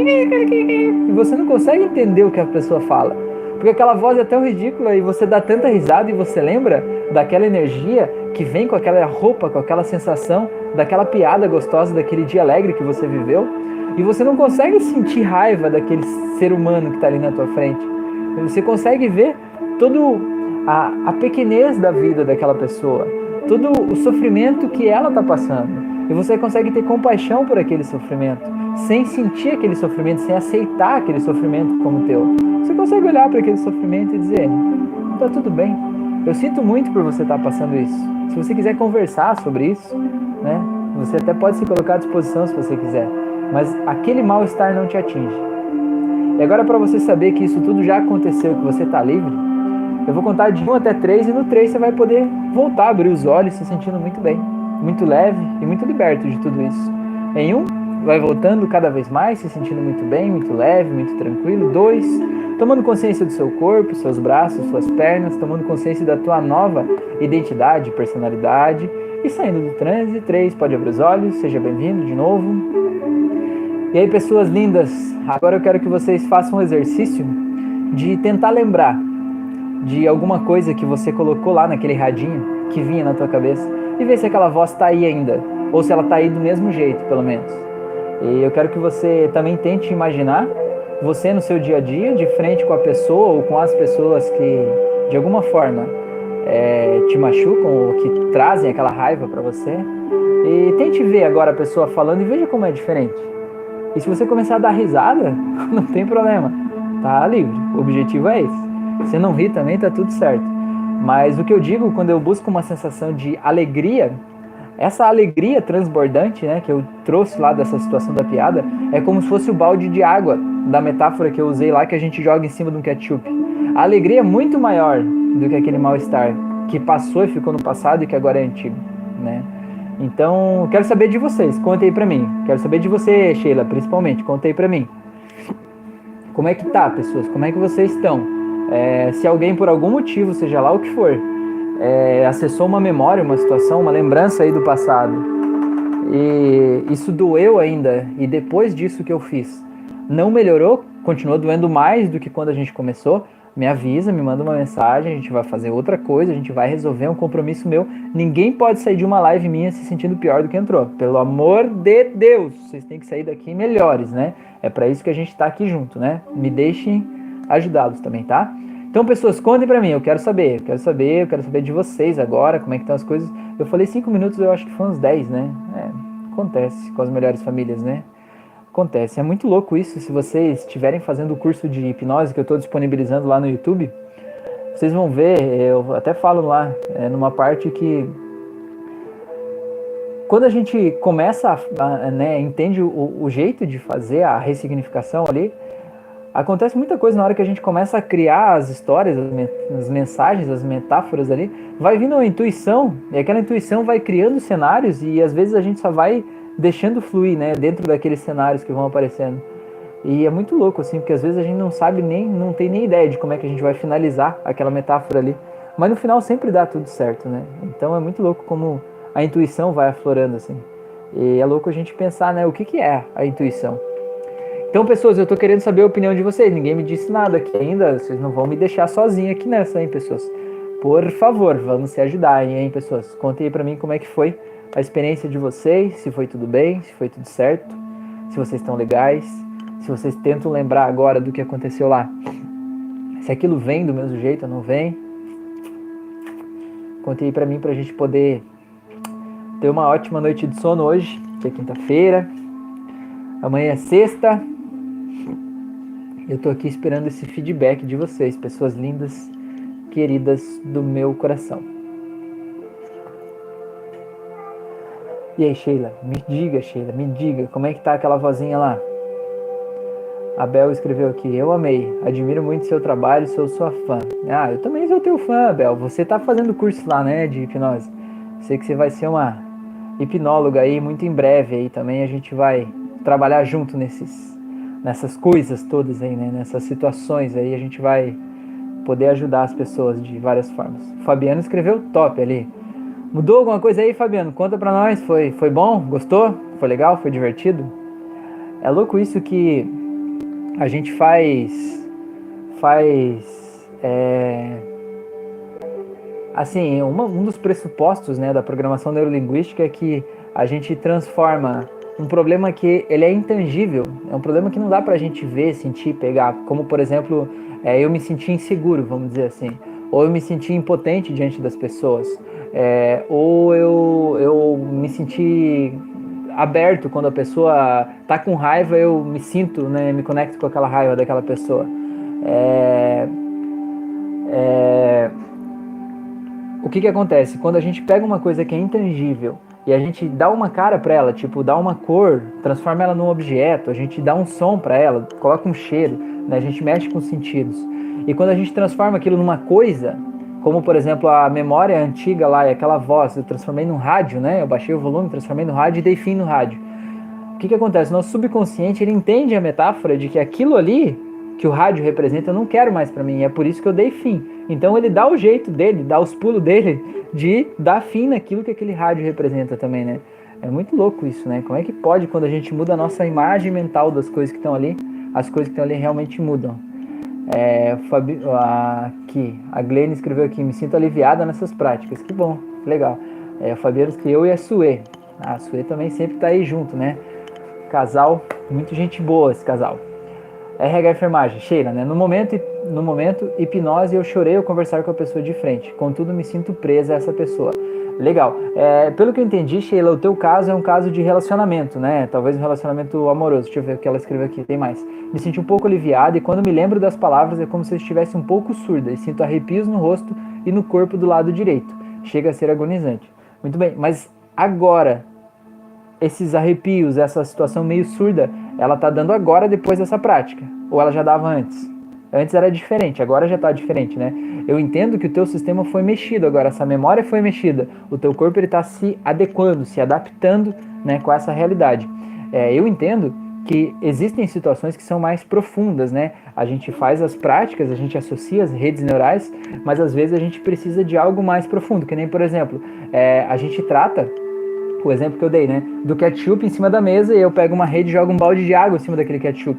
E você não consegue entender o que a pessoa fala. Porque aquela voz é tão ridícula e você dá tanta risada e você lembra daquela energia que vem com aquela roupa, com aquela sensação, daquela piada gostosa, daquele dia alegre que você viveu. E você não consegue sentir raiva daquele ser humano que está ali na tua frente. Você consegue ver todo a, a pequenez da vida daquela pessoa, todo o sofrimento que ela está passando. E você consegue ter compaixão por aquele sofrimento, sem sentir aquele sofrimento, sem aceitar aquele sofrimento como teu. Você consegue olhar para aquele sofrimento e dizer: está tudo bem. Eu sinto muito por você estar tá passando isso. Se você quiser conversar sobre isso, né, você até pode se colocar à disposição se você quiser. Mas aquele mal-estar não te atinge. E agora, para você saber que isso tudo já aconteceu, que você está livre, eu vou contar de 1 até 3 e no 3 você vai poder voltar, abrir os olhos, se sentindo muito bem, muito leve e muito liberto de tudo isso. Em 1, vai voltando cada vez mais, se sentindo muito bem, muito leve, muito tranquilo. 2, tomando consciência do seu corpo, seus braços, suas pernas, tomando consciência da tua nova identidade, personalidade. E saindo do transe, 3, pode abrir os olhos, seja bem-vindo de novo. E aí, pessoas lindas, agora eu quero que vocês façam um exercício de tentar lembrar de alguma coisa que você colocou lá naquele radinho que vinha na tua cabeça e ver se aquela voz está aí ainda, ou se ela está aí do mesmo jeito, pelo menos. E eu quero que você também tente imaginar você no seu dia a dia, de frente com a pessoa ou com as pessoas que, de alguma forma, é, te machucam ou que trazem aquela raiva para você. E tente ver agora a pessoa falando e veja como é diferente. E se você começar a dar risada, não tem problema. Tá livre. O objetivo é esse. Se não rir também, tá tudo certo. Mas o que eu digo quando eu busco uma sensação de alegria, essa alegria transbordante, né, que eu trouxe lá dessa situação da piada, é como se fosse o balde de água da metáfora que eu usei lá que a gente joga em cima de um ketchup. A alegria é muito maior do que aquele mal-estar que passou e ficou no passado e que agora é antigo, né? Então, quero saber de vocês, conta aí pra mim. Quero saber de você, Sheila, principalmente, conta aí pra mim. Como é que tá, pessoas? Como é que vocês estão? É, se alguém, por algum motivo, seja lá o que for, é, acessou uma memória, uma situação, uma lembrança aí do passado, e isso doeu ainda, e depois disso que eu fiz, não melhorou, continuou doendo mais do que quando a gente começou, me avisa, me manda uma mensagem, a gente vai fazer outra coisa, a gente vai resolver um compromisso meu. Ninguém pode sair de uma live minha se sentindo pior do que entrou. Pelo amor de Deus, vocês têm que sair daqui melhores, né? É para isso que a gente está aqui junto, né? Me deixem ajudá-los também, tá? Então, pessoas, contem para mim, eu quero saber, eu quero saber, eu quero saber de vocês agora, como é que estão as coisas. Eu falei cinco minutos, eu acho que foi uns 10, né? É, acontece com as melhores famílias, né? Acontece. É muito louco isso. Se vocês estiverem fazendo o curso de hipnose que eu estou disponibilizando lá no YouTube, vocês vão ver, eu até falo lá, é, numa parte que quando a gente começa, a, né, entende o, o, jeito de fazer a ressignificação ali, acontece muita coisa na hora que a gente começa a criar as histórias, as mensagens, as metáforas ali, vai vindo uma intuição, e aquela intuição vai criando cenários e às vezes a gente só vai deixando fluir, né, dentro daqueles cenários que vão aparecendo. E é muito louco assim, porque às vezes a gente não sabe nem, não tem nem ideia de como é que a gente vai finalizar aquela metáfora ali, mas no final sempre dá tudo certo, né? Então é muito louco como a intuição vai aflorando assim. E é louco a gente pensar, né, o que que é a intuição? Então, pessoas, eu tô querendo saber a opinião de vocês. Ninguém me disse nada aqui ainda. Vocês não vão me deixar sozinho aqui nessa, hein, pessoas? Por favor, vamos se ajudar, hein, pessoas? Contem aí pra mim como é que foi a experiência de vocês, se foi tudo bem, se foi tudo certo, se vocês estão legais, se vocês tentam lembrar agora do que aconteceu lá. Se aquilo vem do mesmo jeito ou não vem. Contem aí pra mim pra gente poder ter uma ótima noite de sono hoje, que é quinta-feira. Amanhã é sexta. Eu tô aqui esperando esse feedback de vocês, pessoas lindas, queridas do meu coração. E aí, Sheila, me diga, Sheila, me diga, como é que tá aquela vozinha lá? Abel escreveu aqui, eu amei, admiro muito seu trabalho, sou sua fã. Ah, eu também sou teu fã, Abel. Você tá fazendo curso lá, né, de hipnose. Sei que você vai ser uma hipnóloga aí muito em breve aí também. A gente vai trabalhar junto nesses nessas coisas todas aí, né? Nessas situações aí, a gente vai poder ajudar as pessoas de várias formas. O Fabiano escreveu top ali. Mudou alguma coisa aí, Fabiano? Conta pra nós. Foi, foi bom? Gostou? Foi legal? Foi divertido? É louco isso que a gente faz. Faz. É, assim, uma, um dos pressupostos né, da programação neurolinguística é que a gente transforma um problema que ele é intangível, é um problema que não dá para a gente ver, sentir, pegar, como por exemplo, é, eu me senti inseguro, vamos dizer assim, ou eu me senti impotente diante das pessoas, é, ou eu, eu me senti aberto quando a pessoa tá com raiva, eu me sinto, né, me conecto com aquela raiva daquela pessoa. É, é, o que que acontece? Quando a gente pega uma coisa que é intangível e a gente dá uma cara para ela, tipo, dá uma cor, transforma ela num objeto, a gente dá um som para ela, coloca um cheiro, né? a gente mexe com os sentidos. E quando a gente transforma aquilo numa coisa, como por exemplo a memória antiga lá aquela voz, eu transformei num rádio, né? Eu baixei o volume, transformei no rádio e dei fim no rádio. O que, que acontece? Nosso subconsciente ele entende a metáfora de que aquilo ali que o rádio representa eu não quero mais para mim, é por isso que eu dei fim. Então ele dá o jeito dele, dá os pulos dele de dar fim naquilo que aquele rádio representa também, né? É muito louco isso, né? Como é que pode, quando a gente muda a nossa imagem mental das coisas que estão ali, as coisas que estão ali realmente mudam? É, Fabi, aqui, a Glenn escreveu aqui, me sinto aliviada nessas práticas. Que bom, legal. É, o Fabiano que eu e a Sue. A Sue também sempre tá aí junto, né? Casal, muito gente boa esse casal. RH enfermagem, Sheila, né? No momento, no momento, hipnose, eu chorei ao conversar com a pessoa de frente. Contudo, me sinto presa a essa pessoa. Legal. É, pelo que eu entendi, Sheila, o teu caso é um caso de relacionamento, né? Talvez um relacionamento amoroso. Deixa eu ver o que ela escreveu aqui, tem mais. Me senti um pouco aliviada e quando me lembro das palavras é como se eu estivesse um pouco surda e sinto arrepios no rosto e no corpo do lado direito. Chega a ser agonizante. Muito bem, mas agora, esses arrepios, essa situação meio surda, ela tá dando agora depois dessa prática? Ou ela já dava antes? Antes era diferente, agora já está diferente, né? Eu entendo que o teu sistema foi mexido agora, essa memória foi mexida, o teu corpo ele está se adequando, se adaptando, né, com essa realidade. É, eu entendo que existem situações que são mais profundas, né? A gente faz as práticas, a gente associa as redes neurais, mas às vezes a gente precisa de algo mais profundo, que nem, por exemplo, é, a gente trata o exemplo que eu dei, né? Do ketchup em cima da mesa e eu pego uma rede e jogo um balde de água em cima daquele ketchup.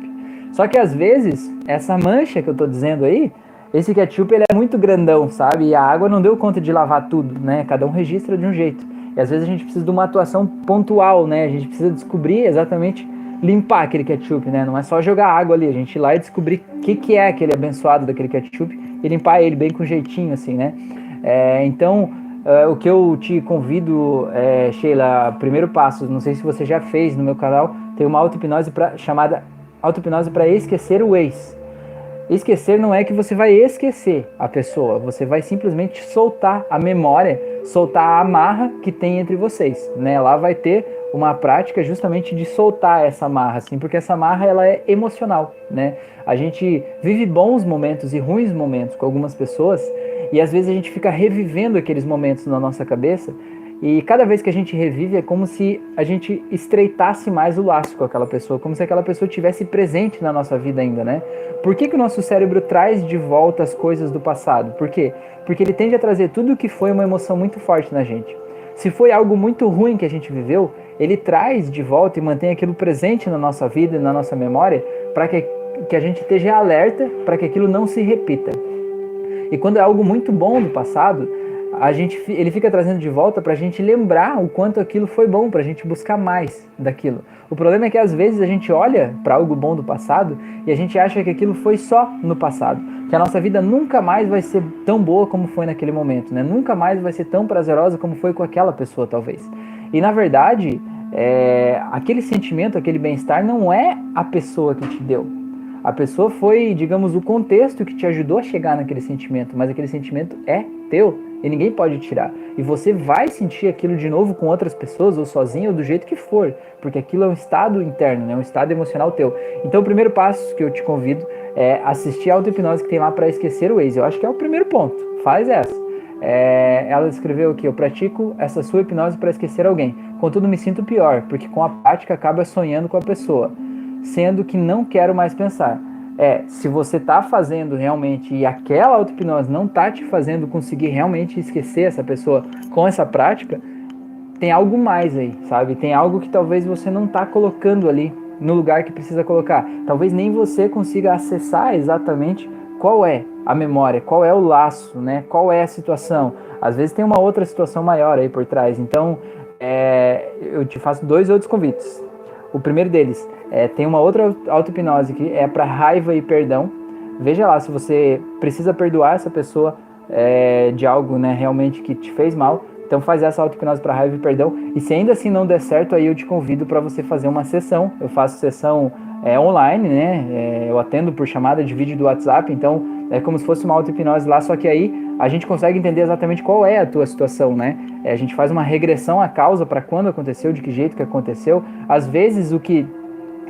Só que às vezes, essa mancha que eu tô dizendo aí, esse ketchup ele é muito grandão, sabe? E a água não deu conta de lavar tudo, né? Cada um registra de um jeito. E às vezes a gente precisa de uma atuação pontual, né? A gente precisa descobrir exatamente limpar aquele ketchup, né? Não é só jogar água ali, a gente ir lá e descobrir o que, que é aquele abençoado daquele ketchup e limpar ele bem com jeitinho, assim, né? É, então, Uh, o que eu te convido, é, Sheila, primeiro passo, não sei se você já fez no meu canal, tem uma auto-hipnose chamada auto-hipnose para esquecer o ex. Esquecer não é que você vai esquecer a pessoa, você vai simplesmente soltar a memória, soltar a amarra que tem entre vocês, né? Lá vai ter uma prática justamente de soltar essa amarra, assim, porque essa amarra ela é emocional, né? A gente vive bons momentos e ruins momentos com algumas pessoas e às vezes a gente fica revivendo aqueles momentos na nossa cabeça e cada vez que a gente revive é como se a gente estreitasse mais o laço com aquela pessoa, como se aquela pessoa tivesse presente na nossa vida ainda, né? Por que, que o nosso cérebro traz de volta as coisas do passado? Por quê? Porque ele tende a trazer tudo o que foi uma emoção muito forte na gente. Se foi algo muito ruim que a gente viveu, ele traz de volta e mantém aquilo presente na nossa vida e na nossa memória para que, que a gente esteja alerta para que aquilo não se repita. E quando é algo muito bom do passado, a gente, ele fica trazendo de volta para a gente lembrar o quanto aquilo foi bom, para a gente buscar mais daquilo. O problema é que às vezes a gente olha para algo bom do passado e a gente acha que aquilo foi só no passado, que a nossa vida nunca mais vai ser tão boa como foi naquele momento, né? Nunca mais vai ser tão prazerosa como foi com aquela pessoa, talvez. E na verdade, é, aquele sentimento, aquele bem-estar não é a pessoa que te deu. A pessoa foi, digamos, o contexto que te ajudou a chegar naquele sentimento, mas aquele sentimento é teu e ninguém pode tirar. E você vai sentir aquilo de novo com outras pessoas, ou sozinho, ou do jeito que for, porque aquilo é um estado interno, né? um estado emocional teu. Então, o primeiro passo que eu te convido é assistir a auto-hipnose que tem lá para esquecer o ex. Eu acho que é o primeiro ponto. Faz essa. É, ela escreveu que eu pratico essa sua hipnose para esquecer alguém. Contudo, me sinto pior, porque com a prática acaba sonhando com a pessoa, sendo que não quero mais pensar é se você está fazendo realmente e aquela auto-hipnose não está te fazendo conseguir realmente esquecer essa pessoa com essa prática, tem algo mais aí, sabe? Tem algo que talvez você não está colocando ali no lugar que precisa colocar. Talvez nem você consiga acessar exatamente qual é a memória, qual é o laço, né? Qual é a situação. Às vezes tem uma outra situação maior aí por trás. Então, é, eu te faço dois outros convites. O primeiro deles é, tem uma outra auto-hipnose que é para raiva e perdão. Veja lá se você precisa perdoar essa pessoa é, de algo né, realmente que te fez mal. Então faz essa auto-hipnose para raiva e perdão. E se ainda assim não der certo, aí eu te convido para você fazer uma sessão. Eu faço sessão é, online, né? É, eu atendo por chamada de vídeo do WhatsApp, então é como se fosse uma auto-hipnose lá, só que aí a gente consegue entender exatamente qual é a tua situação, né? É, a gente faz uma regressão à causa para quando aconteceu, de que jeito que aconteceu. Às vezes o que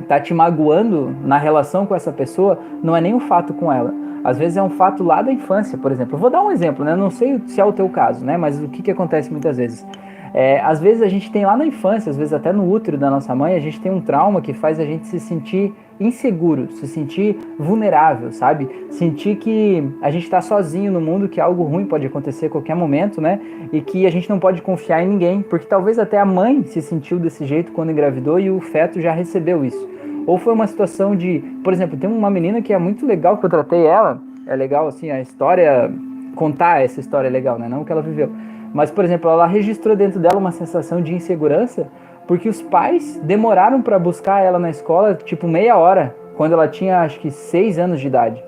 tá te magoando na relação com essa pessoa não é nem um fato com ela. Às vezes é um fato lá da infância, por exemplo. Eu vou dar um exemplo, né? Não sei se é o teu caso, né? Mas o que, que acontece muitas vezes? É, às vezes a gente tem lá na infância, às vezes até no útero da nossa mãe, a gente tem um trauma que faz a gente se sentir inseguro, se sentir vulnerável, sabe? Sentir que a gente está sozinho no mundo, que algo ruim pode acontecer a qualquer momento, né? E que a gente não pode confiar em ninguém, porque talvez até a mãe se sentiu desse jeito quando engravidou e o feto já recebeu isso. Ou foi uma situação de, por exemplo, tem uma menina que é muito legal que eu tratei ela, é legal assim a história, contar essa história é legal, né? Não o que ela viveu. Mas, por exemplo, ela registrou dentro dela uma sensação de insegurança porque os pais demoraram para buscar ela na escola, tipo meia hora, quando ela tinha acho que seis anos de idade.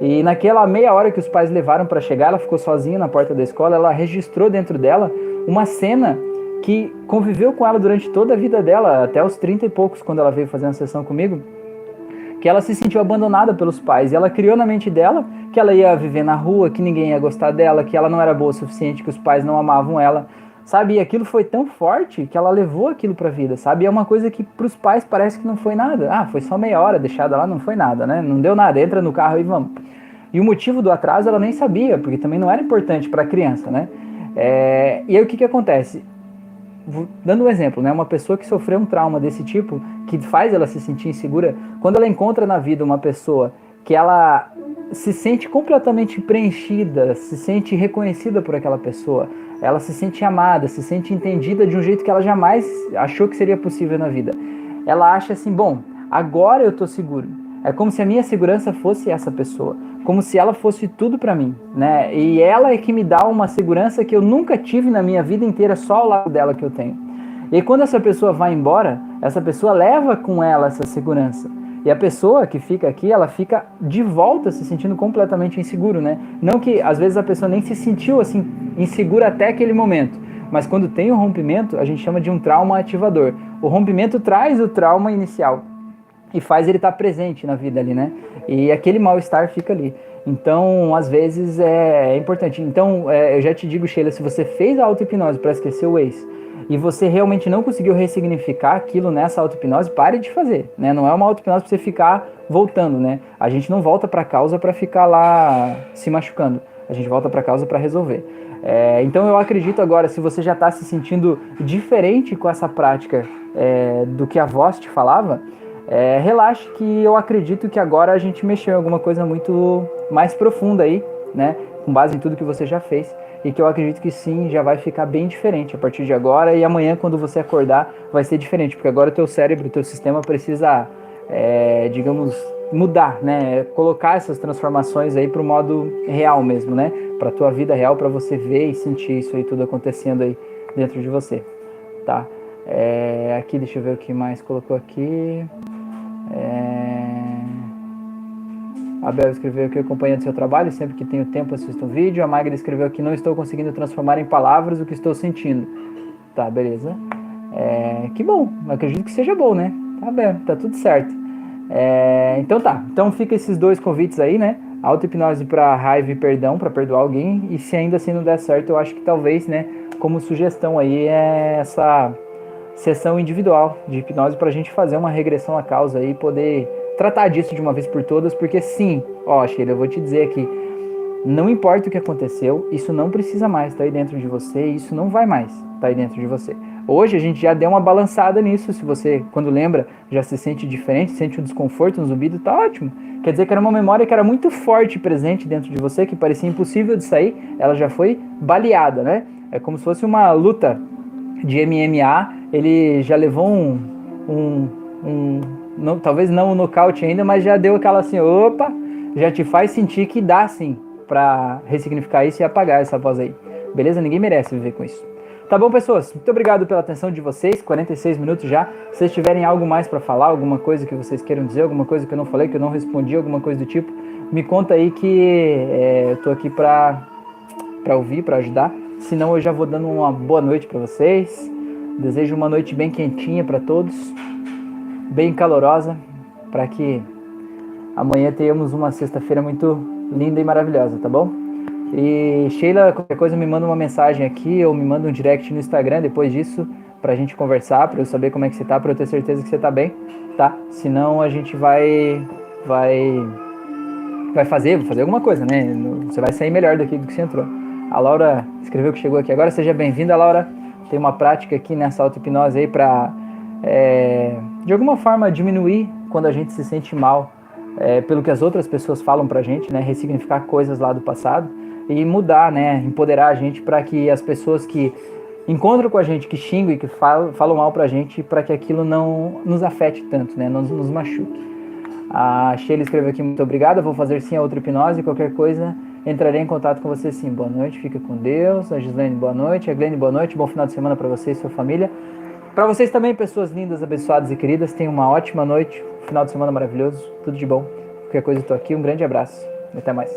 E naquela meia hora que os pais levaram para chegar, ela ficou sozinha na porta da escola, ela registrou dentro dela uma cena que conviveu com ela durante toda a vida dela, até os 30 e poucos, quando ela veio fazer uma sessão comigo, que ela se sentiu abandonada pelos pais. E ela criou na mente dela que ela ia viver na rua, que ninguém ia gostar dela, que ela não era boa o suficiente, que os pais não amavam ela. Sabe? E aquilo foi tão forte que ela levou aquilo pra vida, sabe? E é uma coisa que pros pais parece que não foi nada. Ah, foi só meia hora deixada lá, não foi nada, né? Não deu nada, entra no carro e vamos. E o motivo do atraso ela nem sabia, porque também não era importante para a criança, né? É, e aí o que, que acontece? dando um exemplo, né, uma pessoa que sofreu um trauma desse tipo, que faz ela se sentir insegura, quando ela encontra na vida uma pessoa que ela se sente completamente preenchida, se sente reconhecida por aquela pessoa, ela se sente amada, se sente entendida de um jeito que ela jamais achou que seria possível na vida. Ela acha assim, bom, agora eu tô seguro. É como se a minha segurança fosse essa pessoa como se ela fosse tudo para mim, né? E ela é que me dá uma segurança que eu nunca tive na minha vida inteira, só ao lado dela que eu tenho. E quando essa pessoa vai embora, essa pessoa leva com ela essa segurança. E a pessoa que fica aqui, ela fica de volta se sentindo completamente inseguro, né? Não que às vezes a pessoa nem se sentiu assim insegura até aquele momento, mas quando tem o rompimento, a gente chama de um trauma ativador. O rompimento traz o trauma inicial. e faz ele estar presente na vida ali, né? E aquele mal-estar fica ali. Então, às vezes é, é importante. Então, é, eu já te digo, Sheila, se você fez a auto-hipnose para esquecer o ex e você realmente não conseguiu ressignificar aquilo nessa auto-hipnose, pare de fazer, né? Não é uma auto-hipnose para você ficar voltando, né? A gente não volta para a causa para ficar lá se machucando. A gente volta para a causa para resolver. É, então eu acredito agora, se você já está se sentindo diferente com essa prática é, do que a voz te falava, é, relaxe que eu acredito que agora a gente mexeu em alguma coisa muito mais profunda aí, né? Com base em tudo que você já fez. E que eu acredito que sim, já vai ficar bem diferente a partir de agora. E amanhã, quando você acordar, vai ser diferente. Porque agora o teu cérebro, o teu sistema precisa, é, digamos, mudar, né? Colocar essas transformações aí para o modo real mesmo, né? Para tua vida real, para você ver e sentir isso aí tudo acontecendo aí dentro de você, tá? É, aqui, deixa eu ver o que mais colocou aqui. É... Abel escreveu aqui acompanhando seu trabalho, sempre que tenho tempo assisto um vídeo. A Magda escreveu aqui não estou conseguindo transformar em palavras o que estou sentindo. Tá, beleza. É, que bom, acredito que seja bom, né? Tá bem, tá tudo certo. É, então tá, então fica esses dois convites aí, né? Auto-hipnose para raiva e perdão, para perdoar alguém. E se ainda assim não der certo, eu acho que talvez, né, como sugestão aí, é essa sessão individual de hipnose para a gente fazer uma regressão à causa e poder tratar disso de uma vez por todas, porque sim, ó, Sheila, eu vou te dizer aqui, não importa o que aconteceu, isso não precisa mais estar tá aí dentro de você, isso não vai mais estar tá aí dentro de você. Hoje a gente já deu uma balançada nisso. Se você, quando lembra, já se sente diferente, sente um desconforto, um zumbido, tá ótimo. Quer dizer que era uma memória que era muito forte presente dentro de você, que parecia impossível de sair, ela já foi baleada, né? É como se fosse uma luta de MMA. Ele já levou um. um, um não, talvez não um nocaute ainda, mas já deu aquela assim, opa, já te faz sentir que dá sim para ressignificar isso e apagar essa voz aí. Beleza? Ninguém merece viver com isso. Tá bom, pessoas? Muito obrigado pela atenção de vocês. 46 minutos já. Se vocês tiverem algo mais para falar, alguma coisa que vocês queiram dizer, alguma coisa que eu não falei, que eu não respondi, alguma coisa do tipo, me conta aí que é, eu tô aqui para para ouvir, para ajudar. Senão eu já vou dando uma boa noite para vocês. Desejo uma noite bem quentinha para todos, bem calorosa, para que amanhã tenhamos uma sexta-feira muito linda e maravilhosa, tá bom? E Sheila, qualquer coisa me manda uma mensagem aqui ou me manda um direct no Instagram depois disso pra gente conversar, pra eu saber como é que você tá, pra eu ter certeza que você tá bem, tá? Senão a gente vai vai vai fazer, fazer alguma coisa, né? Você vai sair melhor daqui do que você entrou. A Laura escreveu que chegou aqui agora, seja bem-vinda, Laura. Tem uma prática aqui nessa auto-hipnose aí pra é, de alguma forma diminuir quando a gente se sente mal é, pelo que as outras pessoas falam pra gente, né? Ressignificar coisas lá do passado e mudar, né? Empoderar a gente para que as pessoas que encontram com a gente, que xingam e que falam, falam mal pra gente, para que aquilo não nos afete tanto, né? Não nos machuque. A Sheila escreveu aqui, muito obrigada, vou fazer sim a outra hipnose, qualquer coisa, entrarei em contato com você sim. Boa noite, fica com Deus. A Gislaine, boa noite. A Glenn, boa noite. Bom final de semana para você e sua família. Para vocês também, pessoas lindas, abençoadas e queridas, tenham uma ótima noite, final de semana maravilhoso, tudo de bom. Qualquer coisa, eu tô aqui. Um grande abraço. Até mais.